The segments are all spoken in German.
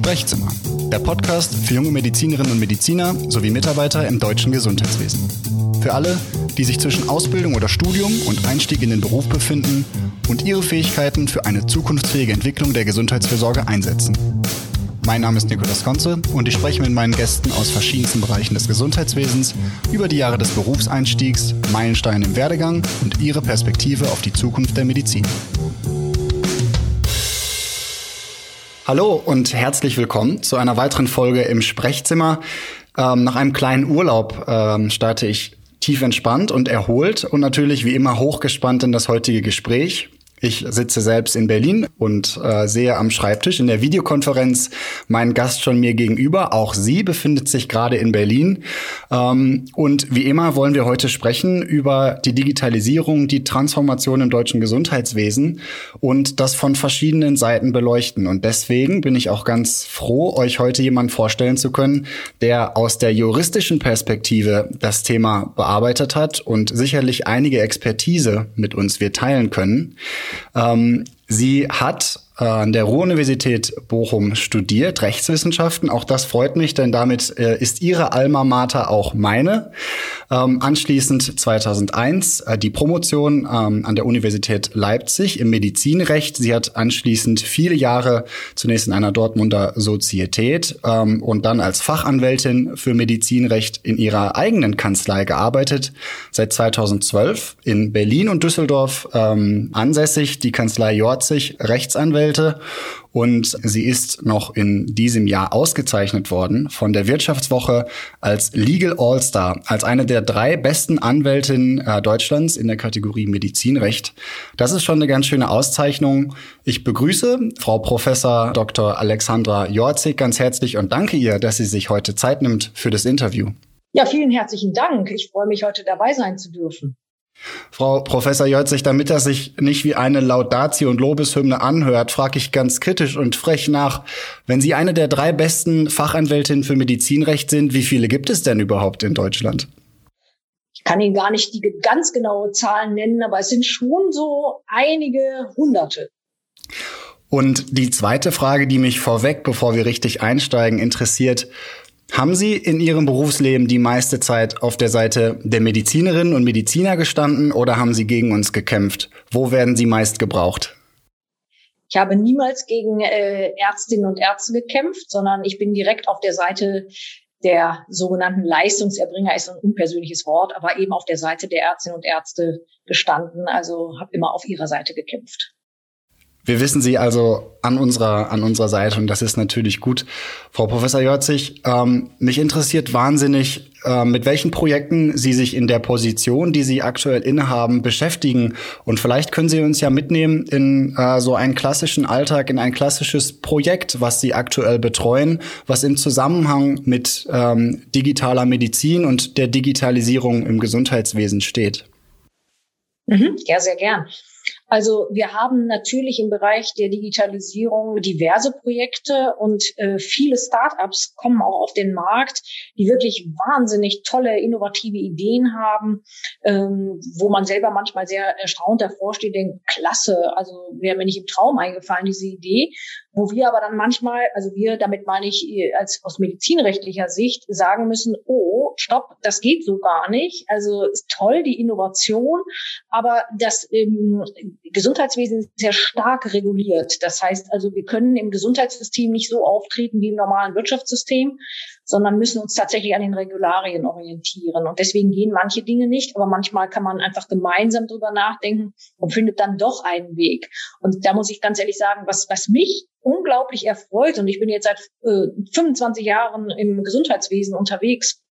Sprechzimmer, der Podcast für junge Medizinerinnen und Mediziner sowie Mitarbeiter im deutschen Gesundheitswesen. Für alle, die sich zwischen Ausbildung oder Studium und Einstieg in den Beruf befinden und ihre Fähigkeiten für eine zukunftsfähige Entwicklung der Gesundheitsfürsorge einsetzen. Mein Name ist Nikolaus Konze und ich spreche mit meinen Gästen aus verschiedensten Bereichen des Gesundheitswesens über die Jahre des Berufseinstiegs, Meilensteine im Werdegang und ihre Perspektive auf die Zukunft der Medizin. Hallo und herzlich willkommen zu einer weiteren Folge im Sprechzimmer. Ähm, nach einem kleinen Urlaub ähm, starte ich tief entspannt und erholt und natürlich wie immer hochgespannt in das heutige Gespräch. Ich sitze selbst in Berlin und äh, sehe am Schreibtisch in der Videokonferenz meinen Gast schon mir gegenüber. Auch sie befindet sich gerade in Berlin. Ähm, und wie immer wollen wir heute sprechen über die Digitalisierung, die Transformation im deutschen Gesundheitswesen und das von verschiedenen Seiten beleuchten. Und deswegen bin ich auch ganz froh, euch heute jemanden vorstellen zu können, der aus der juristischen Perspektive das Thema bearbeitet hat und sicherlich einige Expertise mit uns wir teilen können. Ähm, sie hat an der Ruhr-Universität Bochum studiert, Rechtswissenschaften. Auch das freut mich, denn damit äh, ist ihre Alma Mater auch meine. Ähm, anschließend 2001 äh, die Promotion ähm, an der Universität Leipzig im Medizinrecht. Sie hat anschließend viele Jahre zunächst in einer Dortmunder Sozietät ähm, und dann als Fachanwältin für Medizinrecht in ihrer eigenen Kanzlei gearbeitet. Seit 2012 in Berlin und Düsseldorf ähm, ansässig, die Kanzlei Jorzig Rechtsanwältin Anwälte und sie ist noch in diesem Jahr ausgezeichnet worden von der Wirtschaftswoche als Legal All-Star, als eine der drei besten Anwältinnen äh, Deutschlands in der Kategorie Medizinrecht. Das ist schon eine ganz schöne Auszeichnung. Ich begrüße Frau Professor Dr. Alexandra Jorzig ganz herzlich und danke ihr, dass sie sich heute Zeit nimmt für das Interview. Ja, vielen herzlichen Dank. Ich freue mich, heute dabei sein zu dürfen. Frau Professor Jötzig, damit das sich nicht wie eine Laudatio und Lobeshymne anhört, frage ich ganz kritisch und frech nach, wenn Sie eine der drei besten Fachanwältinnen für Medizinrecht sind, wie viele gibt es denn überhaupt in Deutschland? Ich kann Ihnen gar nicht die ganz genaue Zahlen nennen, aber es sind schon so einige Hunderte. Und die zweite Frage, die mich vorweg, bevor wir richtig einsteigen, interessiert, haben Sie in Ihrem Berufsleben die meiste Zeit auf der Seite der Medizinerinnen und Mediziner gestanden oder haben Sie gegen uns gekämpft? Wo werden Sie meist gebraucht? Ich habe niemals gegen äh, Ärztinnen und Ärzte gekämpft, sondern ich bin direkt auf der Seite der sogenannten Leistungserbringer ist ein unpersönliches Wort, aber eben auf der Seite der Ärztinnen und Ärzte gestanden. Also habe immer auf ihrer Seite gekämpft. Wir wissen sie also an unserer, an unserer Seite und das ist natürlich gut. Frau Professor Jorzig, ähm, mich interessiert wahnsinnig, äh, mit welchen Projekten Sie sich in der Position, die Sie aktuell innehaben, beschäftigen. Und vielleicht können Sie uns ja mitnehmen in äh, so einen klassischen Alltag, in ein klassisches Projekt, was Sie aktuell betreuen, was im Zusammenhang mit ähm, digitaler Medizin und der Digitalisierung im Gesundheitswesen steht. Mhm, ja, sehr gern. Also wir haben natürlich im Bereich der Digitalisierung diverse Projekte und äh, viele Startups kommen auch auf den Markt, die wirklich wahnsinnig tolle, innovative Ideen haben, ähm, wo man selber manchmal sehr erstaunt davor steht, denkt, klasse, also wäre mir nicht im Traum eingefallen, diese Idee. Wo wir aber dann manchmal, also wir, damit meine ich äh, als aus medizinrechtlicher Sicht, sagen müssen, oh, stopp, das geht so gar nicht. Also ist toll, die Innovation, aber das ähm, Gesundheitswesen ist sehr stark reguliert. Das heißt also, wir können im Gesundheitssystem nicht so auftreten wie im normalen Wirtschaftssystem, sondern müssen uns tatsächlich an den Regularien orientieren. Und deswegen gehen manche Dinge nicht, aber manchmal kann man einfach gemeinsam drüber nachdenken und findet dann doch einen Weg. Und da muss ich ganz ehrlich sagen, was, was mich unglaublich erfreut, und ich bin jetzt seit äh, 25 Jahren im Gesundheitswesen unterwegs,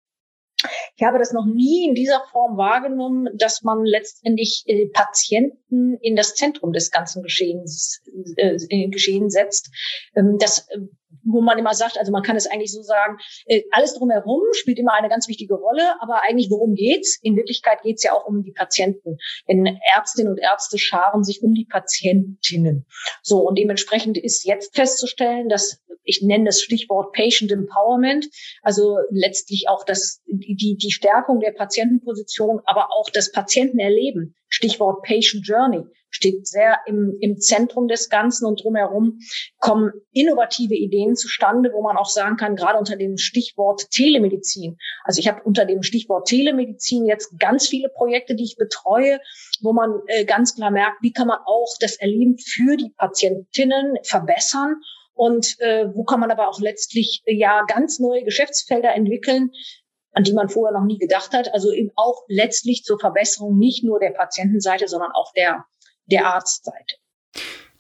ich habe das noch nie in dieser Form wahrgenommen, dass man letztendlich äh, Patienten in das Zentrum des ganzen Geschehens, äh, Geschehen setzt. Ähm, das äh, wo man immer sagt, also man kann es eigentlich so sagen, äh, alles drumherum spielt immer eine ganz wichtige Rolle, aber eigentlich worum geht's? In Wirklichkeit geht's ja auch um die Patienten. Denn Ärztinnen und Ärzte scharen sich um die Patientinnen. So, und dementsprechend ist jetzt festzustellen, dass ich nenne das Stichwort Patient Empowerment, also letztlich auch das, die, die Stärkung der Patientenposition, aber auch das Patientenerleben, Stichwort Patient Journey, steht sehr im, im Zentrum des Ganzen und drumherum kommen innovative Ideen zustande, wo man auch sagen kann, gerade unter dem Stichwort Telemedizin. Also ich habe unter dem Stichwort Telemedizin jetzt ganz viele Projekte, die ich betreue, wo man äh, ganz klar merkt, wie kann man auch das Erleben für die Patientinnen verbessern und äh, wo kann man aber auch letztlich äh, ja ganz neue Geschäftsfelder entwickeln, an die man vorher noch nie gedacht hat. Also eben auch letztlich zur Verbesserung nicht nur der Patientenseite, sondern auch der, der Arztseite.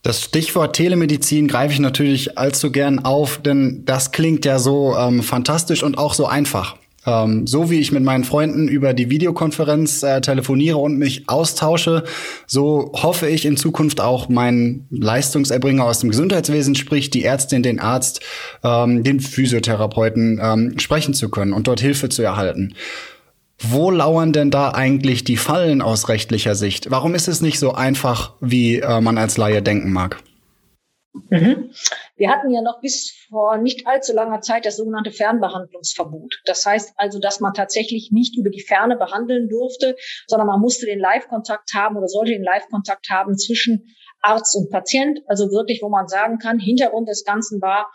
Das Stichwort Telemedizin greife ich natürlich allzu gern auf, denn das klingt ja so ähm, fantastisch und auch so einfach. Ähm, so wie ich mit meinen Freunden über die Videokonferenz äh, telefoniere und mich austausche, so hoffe ich in Zukunft auch meinen Leistungserbringer aus dem Gesundheitswesen, sprich die Ärztin, den Arzt, ähm, den Physiotherapeuten ähm, sprechen zu können und dort Hilfe zu erhalten. Wo lauern denn da eigentlich die Fallen aus rechtlicher Sicht? Warum ist es nicht so einfach, wie äh, man als Laie denken mag? Mhm. Wir hatten ja noch bis vor nicht allzu langer Zeit das sogenannte Fernbehandlungsverbot. Das heißt also, dass man tatsächlich nicht über die Ferne behandeln durfte, sondern man musste den Live-Kontakt haben oder sollte den Live-Kontakt haben zwischen Arzt und Patient. Also wirklich, wo man sagen kann, Hintergrund des Ganzen war,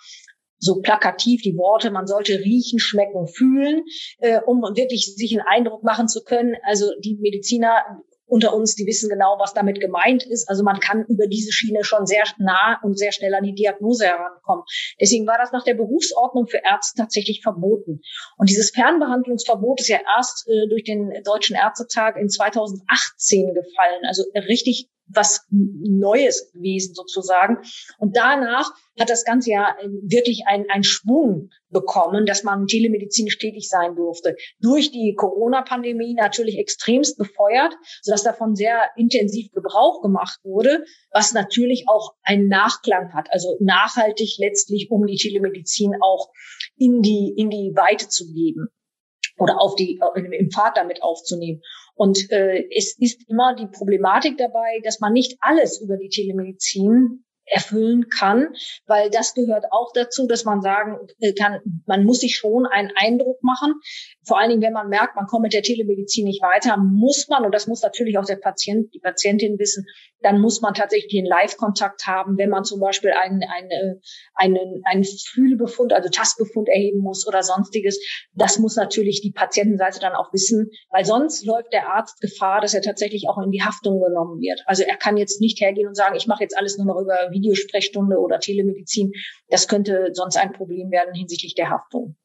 so plakativ die Worte, man sollte riechen, schmecken, fühlen, äh, um wirklich sich einen Eindruck machen zu können. Also die Mediziner unter uns, die wissen genau, was damit gemeint ist. Also man kann über diese Schiene schon sehr nah und sehr schnell an die Diagnose herankommen. Deswegen war das nach der Berufsordnung für Ärzte tatsächlich verboten. Und dieses Fernbehandlungsverbot ist ja erst äh, durch den Deutschen Ärztetag in 2018 gefallen. Also richtig was Neues gewesen sozusagen. Und danach hat das Ganze ja äh, wirklich einen, Schwung bekommen, dass man telemedizinisch tätig sein durfte. Durch die Corona-Pandemie natürlich extremst befeuert, sodass davon sehr intensiv Gebrauch gemacht wurde, was natürlich auch einen Nachklang hat, also nachhaltig letztlich, um die Telemedizin auch in die, in die Weite zu geben oder auf die, im Pfad damit aufzunehmen. Und äh, es ist immer die Problematik dabei, dass man nicht alles über die Telemedizin erfüllen kann, weil das gehört auch dazu, dass man sagen äh, kann, man muss sich schon einen Eindruck machen. Vor allen Dingen, wenn man merkt, man kommt mit der Telemedizin nicht weiter, muss man, und das muss natürlich auch der Patient, die Patientin wissen, dann muss man tatsächlich den Live-Kontakt haben, wenn man zum Beispiel einen, einen, einen, einen Fühlbefund, also Tastbefund erheben muss oder sonstiges. Das muss natürlich die Patientenseite dann auch wissen, weil sonst läuft der Arzt Gefahr, dass er tatsächlich auch in die Haftung genommen wird. Also er kann jetzt nicht hergehen und sagen, ich mache jetzt alles nur noch über Videosprechstunde oder Telemedizin. Das könnte sonst ein Problem werden hinsichtlich der Haftung.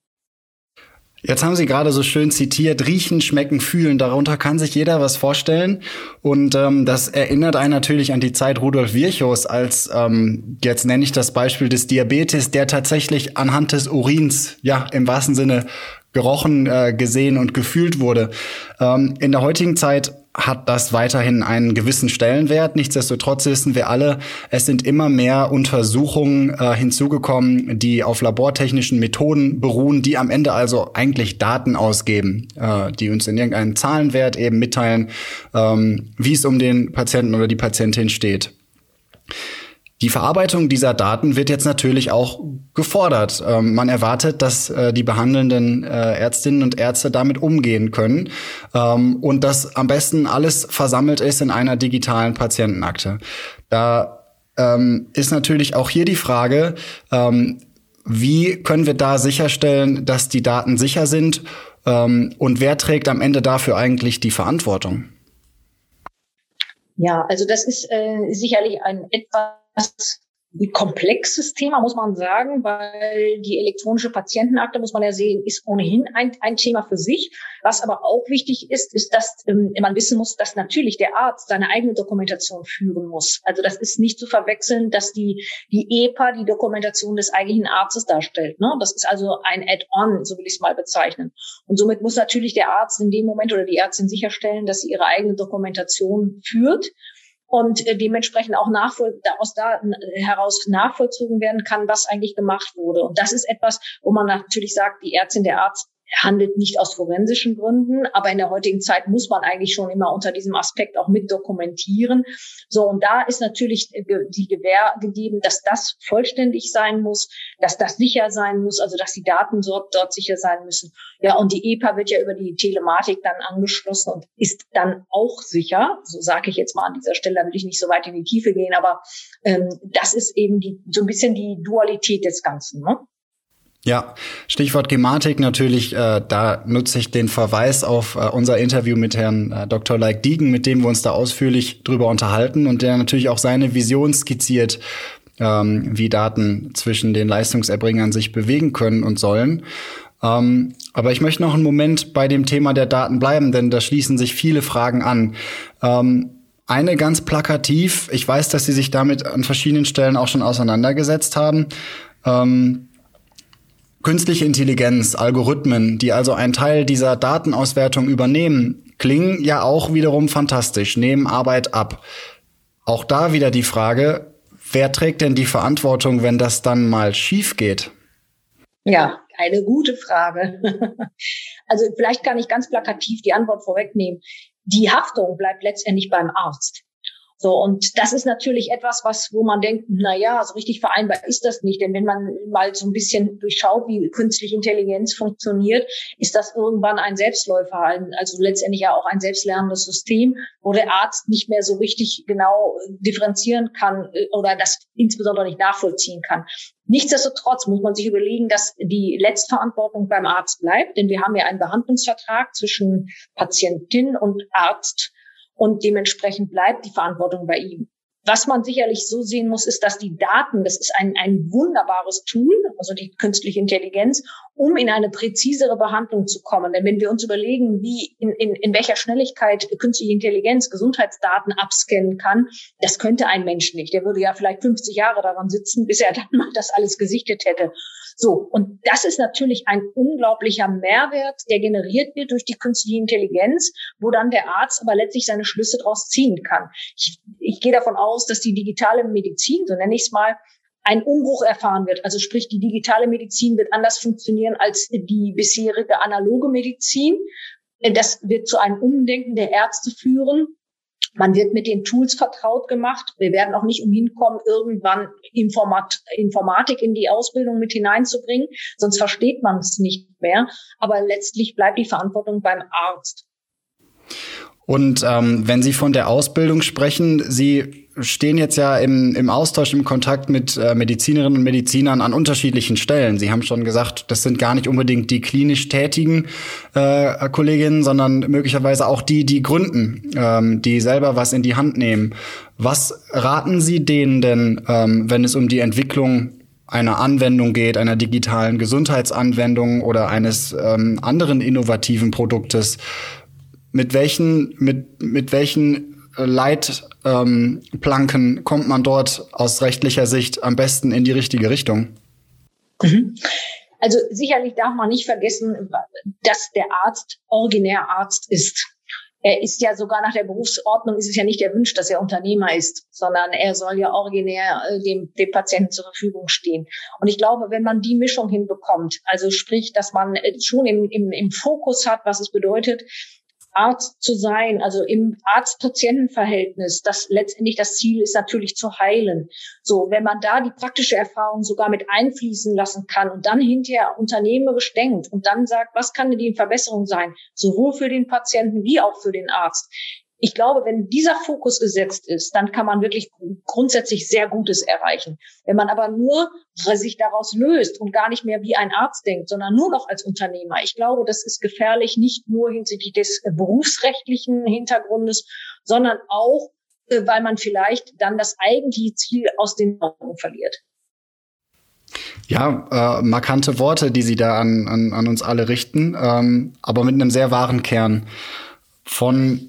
Jetzt haben Sie gerade so schön zitiert, riechen, schmecken, fühlen. Darunter kann sich jeder was vorstellen. Und ähm, das erinnert einen natürlich an die Zeit Rudolf Virchows als, ähm, jetzt nenne ich das Beispiel des Diabetes, der tatsächlich anhand des Urins, ja, im wahrsten Sinne gerochen, äh, gesehen und gefühlt wurde. Ähm, in der heutigen Zeit hat das weiterhin einen gewissen Stellenwert. Nichtsdestotrotz wissen wir alle, es sind immer mehr Untersuchungen äh, hinzugekommen, die auf labortechnischen Methoden beruhen, die am Ende also eigentlich Daten ausgeben, äh, die uns in irgendeinen Zahlenwert eben mitteilen, ähm, wie es um den Patienten oder die Patientin steht. Die Verarbeitung dieser Daten wird jetzt natürlich auch gefordert. Ähm, man erwartet, dass äh, die behandelnden äh, Ärztinnen und Ärzte damit umgehen können ähm, und dass am besten alles versammelt ist in einer digitalen Patientenakte. Da ähm, ist natürlich auch hier die Frage, ähm, wie können wir da sicherstellen, dass die Daten sicher sind ähm, und wer trägt am Ende dafür eigentlich die Verantwortung? Ja, also das ist äh, sicherlich ein etwas das ein komplexes Thema, muss man sagen, weil die elektronische Patientenakte, muss man ja sehen, ist ohnehin ein, ein Thema für sich. Was aber auch wichtig ist, ist, dass ähm, man wissen muss, dass natürlich der Arzt seine eigene Dokumentation führen muss. Also das ist nicht zu verwechseln, dass die, die EPA die Dokumentation des eigentlichen Arztes darstellt. Ne? Das ist also ein Add-on, so will ich es mal bezeichnen. Und somit muss natürlich der Arzt in dem Moment oder die Ärztin sicherstellen, dass sie ihre eigene Dokumentation führt und äh, dementsprechend auch nachvoll aus da heraus nachvollzogen werden kann, was eigentlich gemacht wurde. Und das ist etwas, wo man natürlich sagt, die Ärztin, der Arzt handelt nicht aus forensischen Gründen, aber in der heutigen Zeit muss man eigentlich schon immer unter diesem Aspekt auch mit dokumentieren. So, und da ist natürlich die Gewähr gegeben, dass das vollständig sein muss, dass das sicher sein muss, also dass die Daten dort, dort sicher sein müssen. Ja, und die EPA wird ja über die Telematik dann angeschlossen und ist dann auch sicher. So sage ich jetzt mal an dieser Stelle, da will ich nicht so weit in die Tiefe gehen, aber ähm, das ist eben die, so ein bisschen die Dualität des Ganzen. Ne? Ja, Stichwort Gematik natürlich, äh, da nutze ich den Verweis auf äh, unser Interview mit Herrn äh, Dr. Leik Diegen, mit dem wir uns da ausführlich drüber unterhalten und der natürlich auch seine Vision skizziert, ähm, wie Daten zwischen den Leistungserbringern sich bewegen können und sollen. Ähm, aber ich möchte noch einen Moment bei dem Thema der Daten bleiben, denn da schließen sich viele Fragen an. Ähm, eine ganz plakativ, ich weiß, dass Sie sich damit an verschiedenen Stellen auch schon auseinandergesetzt haben. Ähm, Künstliche Intelligenz, Algorithmen, die also einen Teil dieser Datenauswertung übernehmen, klingen ja auch wiederum fantastisch, nehmen Arbeit ab. Auch da wieder die Frage, wer trägt denn die Verantwortung, wenn das dann mal schief geht? Ja, eine gute Frage. also vielleicht kann ich ganz plakativ die Antwort vorwegnehmen. Die Haftung bleibt letztendlich beim Arzt. So, und das ist natürlich etwas, was, wo man denkt, na ja, so richtig vereinbar ist das nicht. Denn wenn man mal so ein bisschen durchschaut, wie künstliche Intelligenz funktioniert, ist das irgendwann ein Selbstläufer, also letztendlich ja auch ein selbstlernendes System, wo der Arzt nicht mehr so richtig genau differenzieren kann äh, oder das insbesondere nicht nachvollziehen kann. Nichtsdestotrotz muss man sich überlegen, dass die Letztverantwortung beim Arzt bleibt, denn wir haben ja einen Behandlungsvertrag zwischen Patientin und Arzt und dementsprechend bleibt die Verantwortung bei ihm. Was man sicherlich so sehen muss, ist, dass die Daten, das ist ein, ein wunderbares Tool, also die künstliche Intelligenz, um in eine präzisere Behandlung zu kommen. Denn wenn wir uns überlegen, wie in, in, in welcher Schnelligkeit künstliche Intelligenz Gesundheitsdaten abscannen kann, das könnte ein Mensch nicht. Der würde ja vielleicht 50 Jahre daran sitzen, bis er dann mal das alles gesichtet hätte. So, und das ist natürlich ein unglaublicher Mehrwert, der generiert wird durch die künstliche Intelligenz, wo dann der Arzt aber letztlich seine Schlüsse daraus ziehen kann. Ich, ich gehe davon aus, dass die digitale Medizin, so nenne ich es mal, ein Umbruch erfahren wird. Also sprich, die digitale Medizin wird anders funktionieren als die bisherige analoge Medizin. Das wird zu einem Umdenken der Ärzte führen. Man wird mit den Tools vertraut gemacht. Wir werden auch nicht umhin kommen, irgendwann Informat Informatik in die Ausbildung mit hineinzubringen, sonst versteht man es nicht mehr. Aber letztlich bleibt die Verantwortung beim Arzt. Und ähm, wenn Sie von der Ausbildung sprechen, Sie stehen jetzt ja im, im Austausch, im Kontakt mit äh, Medizinerinnen und Medizinern an unterschiedlichen Stellen. Sie haben schon gesagt, das sind gar nicht unbedingt die klinisch tätigen äh, Kolleginnen, sondern möglicherweise auch die, die gründen, ähm, die selber was in die Hand nehmen. Was raten Sie denen denn, ähm, wenn es um die Entwicklung einer Anwendung geht, einer digitalen Gesundheitsanwendung oder eines ähm, anderen innovativen Produktes? Mit welchen, mit, mit welchen äh, Leitplanken ähm, kommt man dort aus rechtlicher Sicht am besten in die richtige Richtung? Mhm. Also sicherlich darf man nicht vergessen, dass der Arzt originär Arzt ist. Er ist ja sogar nach der Berufsordnung ist es ja nicht der Wunsch, dass er Unternehmer ist, sondern er soll ja originär äh, dem, dem Patienten zur Verfügung stehen. Und ich glaube, wenn man die Mischung hinbekommt, also sprich, dass man äh, schon im, im, im Fokus hat, was es bedeutet, Arzt zu sein, also im Arzt-Patienten-Verhältnis, das letztendlich das Ziel ist natürlich zu heilen. So, wenn man da die praktische Erfahrung sogar mit einfließen lassen kann und dann hinterher unternehmerisch denkt und dann sagt, was kann denn die Verbesserung sein, sowohl für den Patienten wie auch für den Arzt, ich glaube, wenn dieser Fokus gesetzt ist, dann kann man wirklich grundsätzlich sehr Gutes erreichen. Wenn man aber nur sich daraus löst und gar nicht mehr wie ein Arzt denkt, sondern nur noch als Unternehmer, ich glaube, das ist gefährlich, nicht nur hinsichtlich des berufsrechtlichen Hintergrundes, sondern auch, äh, weil man vielleicht dann das eigentliche Ziel aus den Augen verliert. Ja, äh, markante Worte, die Sie da an, an, an uns alle richten, ähm, aber mit einem sehr wahren Kern. Von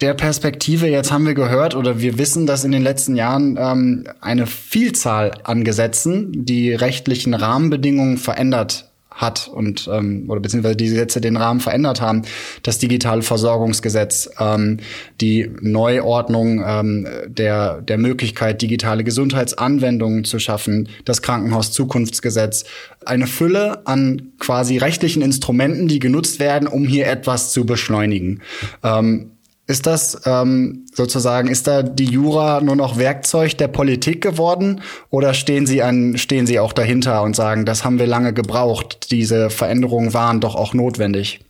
der Perspektive, jetzt haben wir gehört oder wir wissen, dass in den letzten Jahren ähm, eine Vielzahl an Gesetzen die rechtlichen Rahmenbedingungen verändert hat und ähm, oder beziehungsweise die Gesetze den Rahmen verändert haben. Das digitale Versorgungsgesetz, ähm, die Neuordnung ähm, der der Möglichkeit, digitale Gesundheitsanwendungen zu schaffen, das Krankenhauszukunftsgesetz, eine Fülle an quasi rechtlichen Instrumenten, die genutzt werden, um hier etwas zu beschleunigen. Ähm, ist das ähm, sozusagen, ist da die Jura nur noch Werkzeug der Politik geworden oder stehen Sie an, stehen Sie auch dahinter und sagen, das haben wir lange gebraucht, diese Veränderungen waren doch auch notwendig?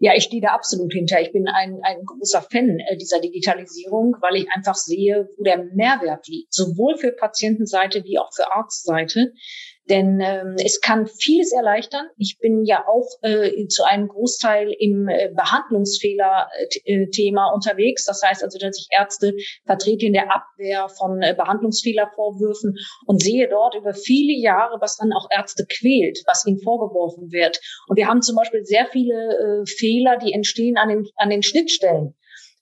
Ja, ich stehe da absolut hinter. Ich bin ein, ein großer Fan äh, dieser Digitalisierung, weil ich einfach sehe, wo der Mehrwert liegt, sowohl für Patientenseite wie auch für Arztseite. Denn ähm, es kann vieles erleichtern. Ich bin ja auch äh, zu einem Großteil im äh, Behandlungsfehler-Thema unterwegs. Das heißt also, dass ich Ärzte vertrete in der Abwehr von äh, Behandlungsfehlervorwürfen und sehe dort über viele Jahre, was dann auch Ärzte quält, was ihnen vorgeworfen wird. Und wir haben zum Beispiel sehr viele äh, Fehler, die entstehen an den, an den Schnittstellen.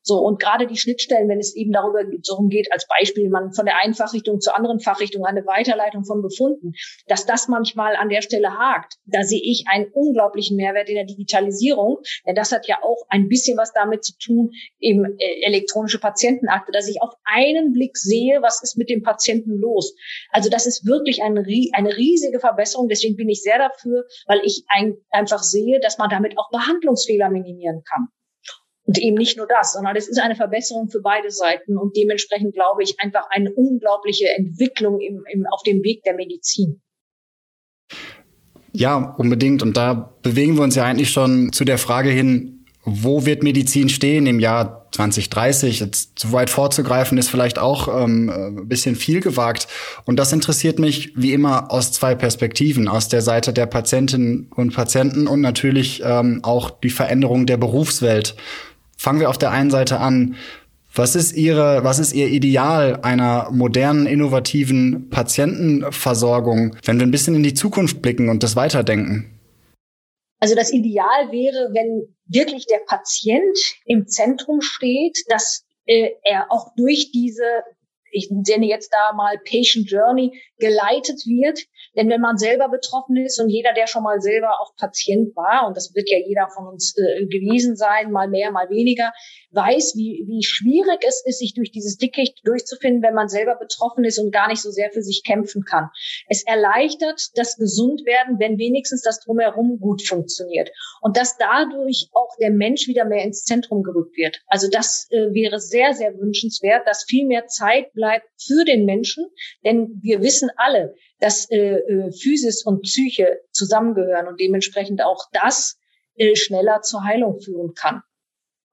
So, und gerade die Schnittstellen, wenn es eben darüber darum geht, als Beispiel man von der einen Fachrichtung zur anderen Fachrichtung eine Weiterleitung von Befunden, dass das manchmal an der Stelle hakt, da sehe ich einen unglaublichen Mehrwert in der Digitalisierung, denn das hat ja auch ein bisschen was damit zu tun, eben äh, elektronische Patientenakte, dass ich auf einen Blick sehe, was ist mit dem Patienten los. Also das ist wirklich ein, eine riesige Verbesserung, deswegen bin ich sehr dafür, weil ich ein, einfach sehe, dass man damit auch Behandlungsfehler minimieren kann. Und eben nicht nur das, sondern es ist eine Verbesserung für beide Seiten und dementsprechend glaube ich einfach eine unglaubliche Entwicklung im, im, auf dem Weg der Medizin. Ja, unbedingt. Und da bewegen wir uns ja eigentlich schon zu der Frage hin, wo wird Medizin stehen im Jahr 2030? Jetzt zu weit vorzugreifen ist vielleicht auch ähm, ein bisschen viel gewagt. Und das interessiert mich wie immer aus zwei Perspektiven, aus der Seite der Patientinnen und Patienten und natürlich ähm, auch die Veränderung der Berufswelt fangen wir auf der einen Seite an. Was ist Ihre, was ist Ihr Ideal einer modernen, innovativen Patientenversorgung, wenn wir ein bisschen in die Zukunft blicken und das weiterdenken? Also das Ideal wäre, wenn wirklich der Patient im Zentrum steht, dass äh, er auch durch diese ich nenne jetzt da mal Patient Journey, geleitet wird. Denn wenn man selber betroffen ist und jeder, der schon mal selber auch Patient war, und das wird ja jeder von uns äh, gewesen sein, mal mehr, mal weniger, weiß, wie, wie schwierig es ist, sich durch dieses Dickicht durchzufinden, wenn man selber betroffen ist und gar nicht so sehr für sich kämpfen kann. Es erleichtert das Gesundwerden, wenn wenigstens das Drumherum gut funktioniert. Und dass dadurch auch der Mensch wieder mehr ins Zentrum gerückt wird. Also das äh, wäre sehr, sehr wünschenswert, dass viel mehr Zeit bleibt für den Menschen. Denn wir wissen alle, dass äh, äh, Physis und Psyche zusammengehören und dementsprechend auch das äh, schneller zur Heilung führen kann.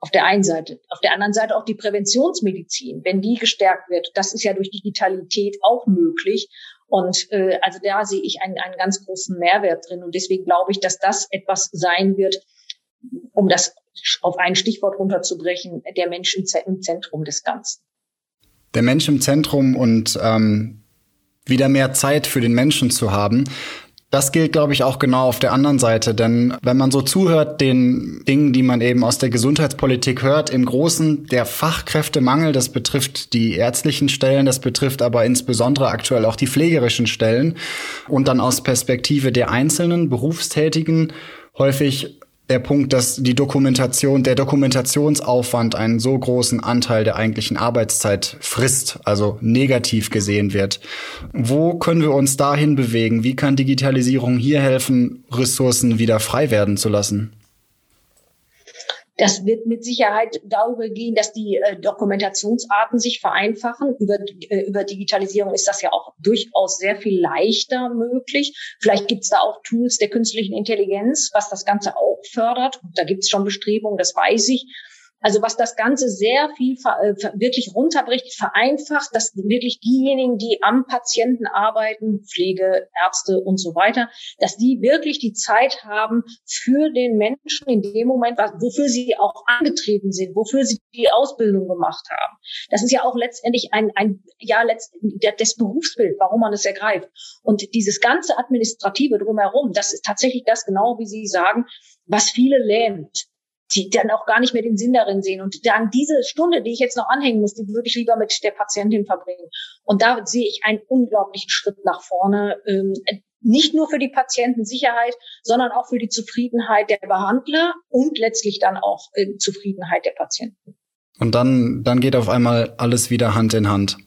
Auf der einen Seite. Auf der anderen Seite auch die Präventionsmedizin, wenn die gestärkt wird. Das ist ja durch Digitalität auch möglich. Und äh, also da sehe ich einen, einen ganz großen Mehrwert drin. Und deswegen glaube ich, dass das etwas sein wird, um das auf ein Stichwort runterzubrechen, der Mensch im, Zentrum des Ganzen. Der Mensch im Zentrum und ähm, wieder mehr Zeit für den Menschen zu haben. Das gilt, glaube ich, auch genau auf der anderen Seite. Denn wenn man so zuhört, den Dingen, die man eben aus der Gesundheitspolitik hört, im Großen der Fachkräftemangel, das betrifft die ärztlichen Stellen, das betrifft aber insbesondere aktuell auch die pflegerischen Stellen. Und dann aus Perspektive der einzelnen Berufstätigen häufig der Punkt, dass die Dokumentation, der Dokumentationsaufwand einen so großen Anteil der eigentlichen Arbeitszeit frisst, also negativ gesehen wird. Wo können wir uns dahin bewegen? Wie kann Digitalisierung hier helfen, Ressourcen wieder frei werden zu lassen? Das wird mit Sicherheit darüber gehen, dass die äh, Dokumentationsarten sich vereinfachen. Über, äh, über Digitalisierung ist das ja auch durchaus sehr viel leichter möglich. Vielleicht gibt es da auch Tools der künstlichen Intelligenz, was das Ganze auch fördert. Da gibt es schon Bestrebungen, das weiß ich. Also was das Ganze sehr viel äh, wirklich runterbricht, vereinfacht, dass wirklich diejenigen, die am Patienten arbeiten, Pflege, Ärzte und so weiter, dass die wirklich die Zeit haben für den Menschen in dem Moment, wofür sie auch angetreten sind, wofür sie die Ausbildung gemacht haben. Das ist ja auch letztendlich ein, ein ja, letztendlich das Berufsbild, warum man es ergreift. Und dieses ganze Administrative drumherum, das ist tatsächlich das genau, wie Sie sagen, was viele lähmt die dann auch gar nicht mehr den Sinn darin sehen. Und dann diese Stunde, die ich jetzt noch anhängen muss, die würde ich lieber mit der Patientin verbringen. Und da sehe ich einen unglaublichen Schritt nach vorne. Ähm, nicht nur für die Patientensicherheit, sondern auch für die Zufriedenheit der Behandler und letztlich dann auch äh, Zufriedenheit der Patienten. Und dann, dann geht auf einmal alles wieder Hand in Hand.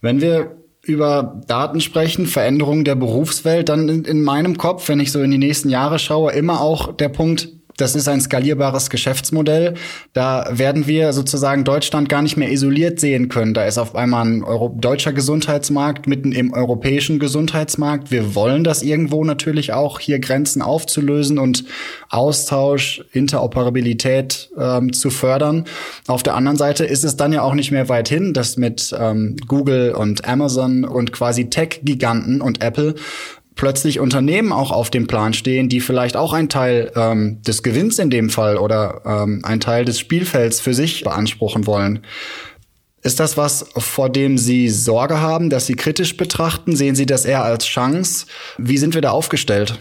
Wenn wir über Daten sprechen, Veränderungen der Berufswelt, dann in, in meinem Kopf, wenn ich so in die nächsten Jahre schaue, immer auch der Punkt, das ist ein skalierbares Geschäftsmodell. Da werden wir sozusagen Deutschland gar nicht mehr isoliert sehen können. Da ist auf einmal ein Euro deutscher Gesundheitsmarkt mitten im europäischen Gesundheitsmarkt. Wir wollen das irgendwo natürlich auch, hier Grenzen aufzulösen und Austausch, Interoperabilität ähm, zu fördern. Auf der anderen Seite ist es dann ja auch nicht mehr weit hin, dass mit ähm, Google und Amazon und quasi Tech-Giganten und Apple plötzlich Unternehmen auch auf dem Plan stehen, die vielleicht auch ein Teil ähm, des Gewinns in dem Fall oder ähm, ein Teil des Spielfelds für sich beanspruchen wollen. Ist das was, vor dem Sie Sorge haben, dass Sie kritisch betrachten? Sehen Sie das eher als Chance? Wie sind wir da aufgestellt?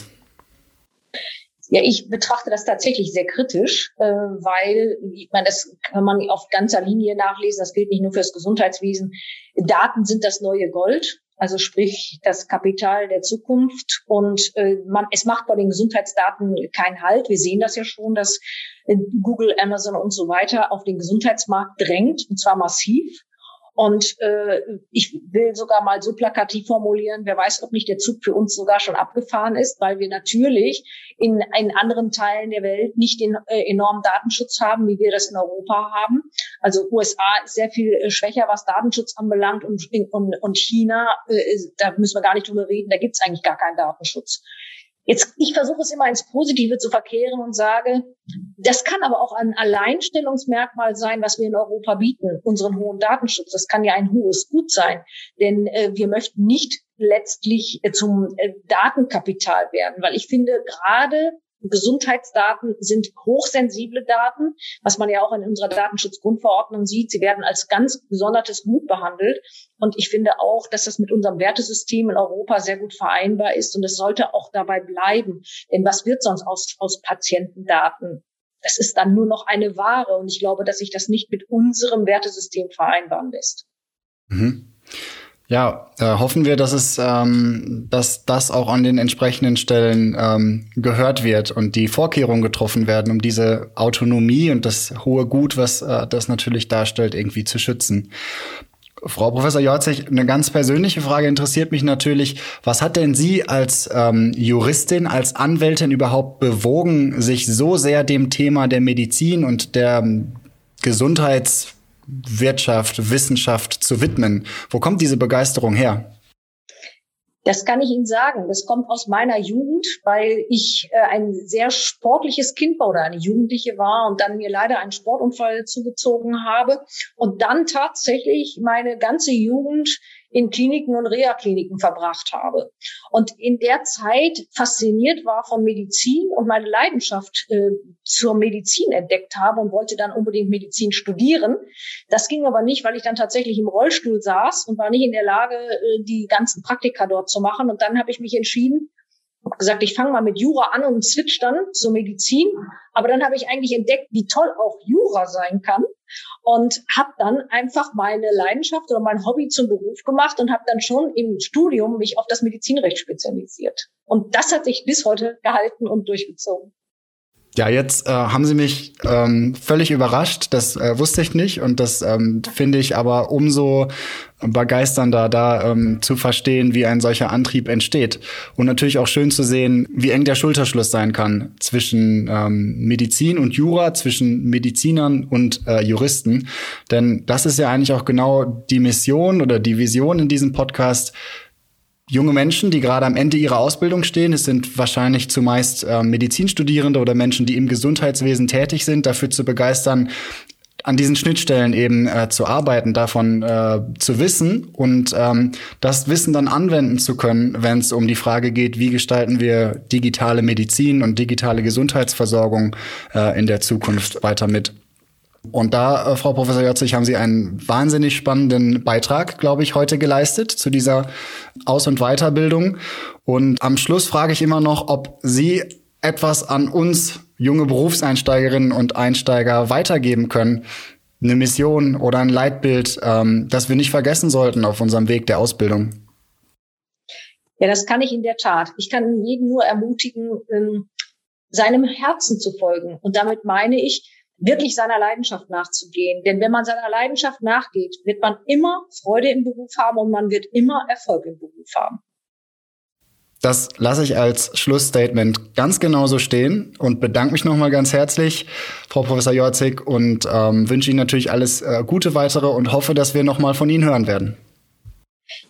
Ja, ich betrachte das tatsächlich sehr kritisch, äh, weil, ich meine, das kann man auf ganzer Linie nachlesen, das gilt nicht nur fürs Gesundheitswesen. Daten sind das neue Gold also sprich das Kapital der Zukunft. Und äh, man, es macht bei den Gesundheitsdaten keinen Halt. Wir sehen das ja schon, dass äh, Google, Amazon und so weiter auf den Gesundheitsmarkt drängt, und zwar massiv. Und äh, ich will sogar mal so plakativ formulieren, wer weiß, ob nicht der Zug für uns sogar schon abgefahren ist, weil wir natürlich in, in anderen Teilen der Welt nicht den äh, enormen Datenschutz haben, wie wir das in Europa haben. Also USA ist sehr viel äh, schwächer, was Datenschutz anbelangt und, und, und China, äh, da müssen wir gar nicht drüber reden, da gibt es eigentlich gar keinen Datenschutz. Jetzt, ich versuche es immer ins Positive zu verkehren und sage, das kann aber auch ein Alleinstellungsmerkmal sein, was wir in Europa bieten, unseren hohen Datenschutz. Das kann ja ein hohes Gut sein, denn äh, wir möchten nicht letztlich äh, zum äh, Datenkapital werden, weil ich finde, gerade Gesundheitsdaten sind hochsensible Daten, was man ja auch in unserer Datenschutzgrundverordnung sieht. Sie werden als ganz besondertes Gut behandelt. Und ich finde auch, dass das mit unserem Wertesystem in Europa sehr gut vereinbar ist. Und es sollte auch dabei bleiben. Denn was wird sonst aus, aus Patientendaten? Das ist dann nur noch eine Ware. Und ich glaube, dass sich das nicht mit unserem Wertesystem vereinbaren lässt. Mhm. Ja, äh, hoffen wir, dass es, ähm, dass das auch an den entsprechenden Stellen ähm, gehört wird und die Vorkehrungen getroffen werden, um diese Autonomie und das hohe Gut, was äh, das natürlich darstellt, irgendwie zu schützen. Frau Professor Jorzig, eine ganz persönliche Frage interessiert mich natürlich. Was hat denn Sie als ähm, Juristin, als Anwältin überhaupt bewogen, sich so sehr dem Thema der Medizin und der ähm, Gesundheits Wirtschaft, Wissenschaft zu widmen. Wo kommt diese Begeisterung her? Das kann ich Ihnen sagen. Das kommt aus meiner Jugend, weil ich äh, ein sehr sportliches Kind war oder eine Jugendliche war und dann mir leider einen Sportunfall zugezogen habe und dann tatsächlich meine ganze Jugend in Kliniken und Reha-Kliniken verbracht habe. Und in der Zeit fasziniert war von Medizin und meine Leidenschaft äh, zur Medizin entdeckt habe und wollte dann unbedingt Medizin studieren. Das ging aber nicht, weil ich dann tatsächlich im Rollstuhl saß und war nicht in der Lage, äh, die ganzen Praktika dort zu machen. Und dann habe ich mich entschieden, habe gesagt, ich fange mal mit Jura an und switch dann zur Medizin. Aber dann habe ich eigentlich entdeckt, wie toll auch Jura sein kann und habe dann einfach meine Leidenschaft oder mein Hobby zum Beruf gemacht und habe dann schon im Studium mich auf das Medizinrecht spezialisiert. Und das hat sich bis heute gehalten und durchgezogen. Ja, jetzt äh, haben Sie mich ähm, völlig überrascht. Das äh, wusste ich nicht und das ähm, finde ich aber umso begeisternder, da ähm, zu verstehen, wie ein solcher Antrieb entsteht und natürlich auch schön zu sehen, wie eng der Schulterschluss sein kann zwischen ähm, Medizin und Jura, zwischen Medizinern und äh, Juristen. Denn das ist ja eigentlich auch genau die Mission oder die Vision in diesem Podcast junge Menschen, die gerade am Ende ihrer Ausbildung stehen. Es sind wahrscheinlich zumeist äh, Medizinstudierende oder Menschen, die im Gesundheitswesen tätig sind, dafür zu begeistern, an diesen Schnittstellen eben äh, zu arbeiten, davon äh, zu wissen und ähm, das Wissen dann anwenden zu können, wenn es um die Frage geht, wie gestalten wir digitale Medizin und digitale Gesundheitsversorgung äh, in der Zukunft weiter mit. Und da, äh, Frau Professor Jotzig, haben Sie einen wahnsinnig spannenden Beitrag, glaube ich, heute geleistet zu dieser Aus- und Weiterbildung. Und am Schluss frage ich immer noch, ob Sie etwas an uns junge Berufseinsteigerinnen und Einsteiger weitergeben können. Eine Mission oder ein Leitbild, ähm, das wir nicht vergessen sollten auf unserem Weg der Ausbildung. Ja, das kann ich in der Tat. Ich kann jeden nur ermutigen, ähm, seinem Herzen zu folgen. Und damit meine ich, wirklich seiner Leidenschaft nachzugehen. Denn wenn man seiner Leidenschaft nachgeht, wird man immer Freude im Beruf haben und man wird immer Erfolg im Beruf haben. Das lasse ich als Schlussstatement ganz genauso stehen und bedanke mich nochmal ganz herzlich, Frau Professor Jorzig, und ähm, wünsche Ihnen natürlich alles äh, Gute weitere und hoffe, dass wir nochmal von Ihnen hören werden.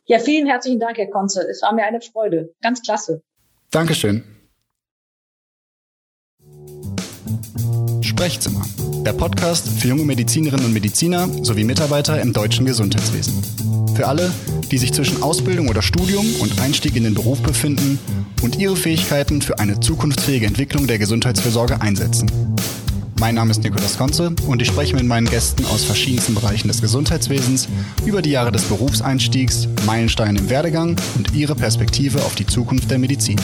Ja, vielen herzlichen Dank, Herr Konzel. Es war mir eine Freude. Ganz klasse. Dankeschön. Sprechzimmer, der Podcast für junge Medizinerinnen und Mediziner sowie Mitarbeiter im deutschen Gesundheitswesen. Für alle, die sich zwischen Ausbildung oder Studium und Einstieg in den Beruf befinden und ihre Fähigkeiten für eine zukunftsfähige Entwicklung der Gesundheitsfürsorge einsetzen. Mein Name ist Nikolaus Konze und ich spreche mit meinen Gästen aus verschiedensten Bereichen des Gesundheitswesens über die Jahre des Berufseinstiegs, Meilensteine im Werdegang und ihre Perspektive auf die Zukunft der Medizin.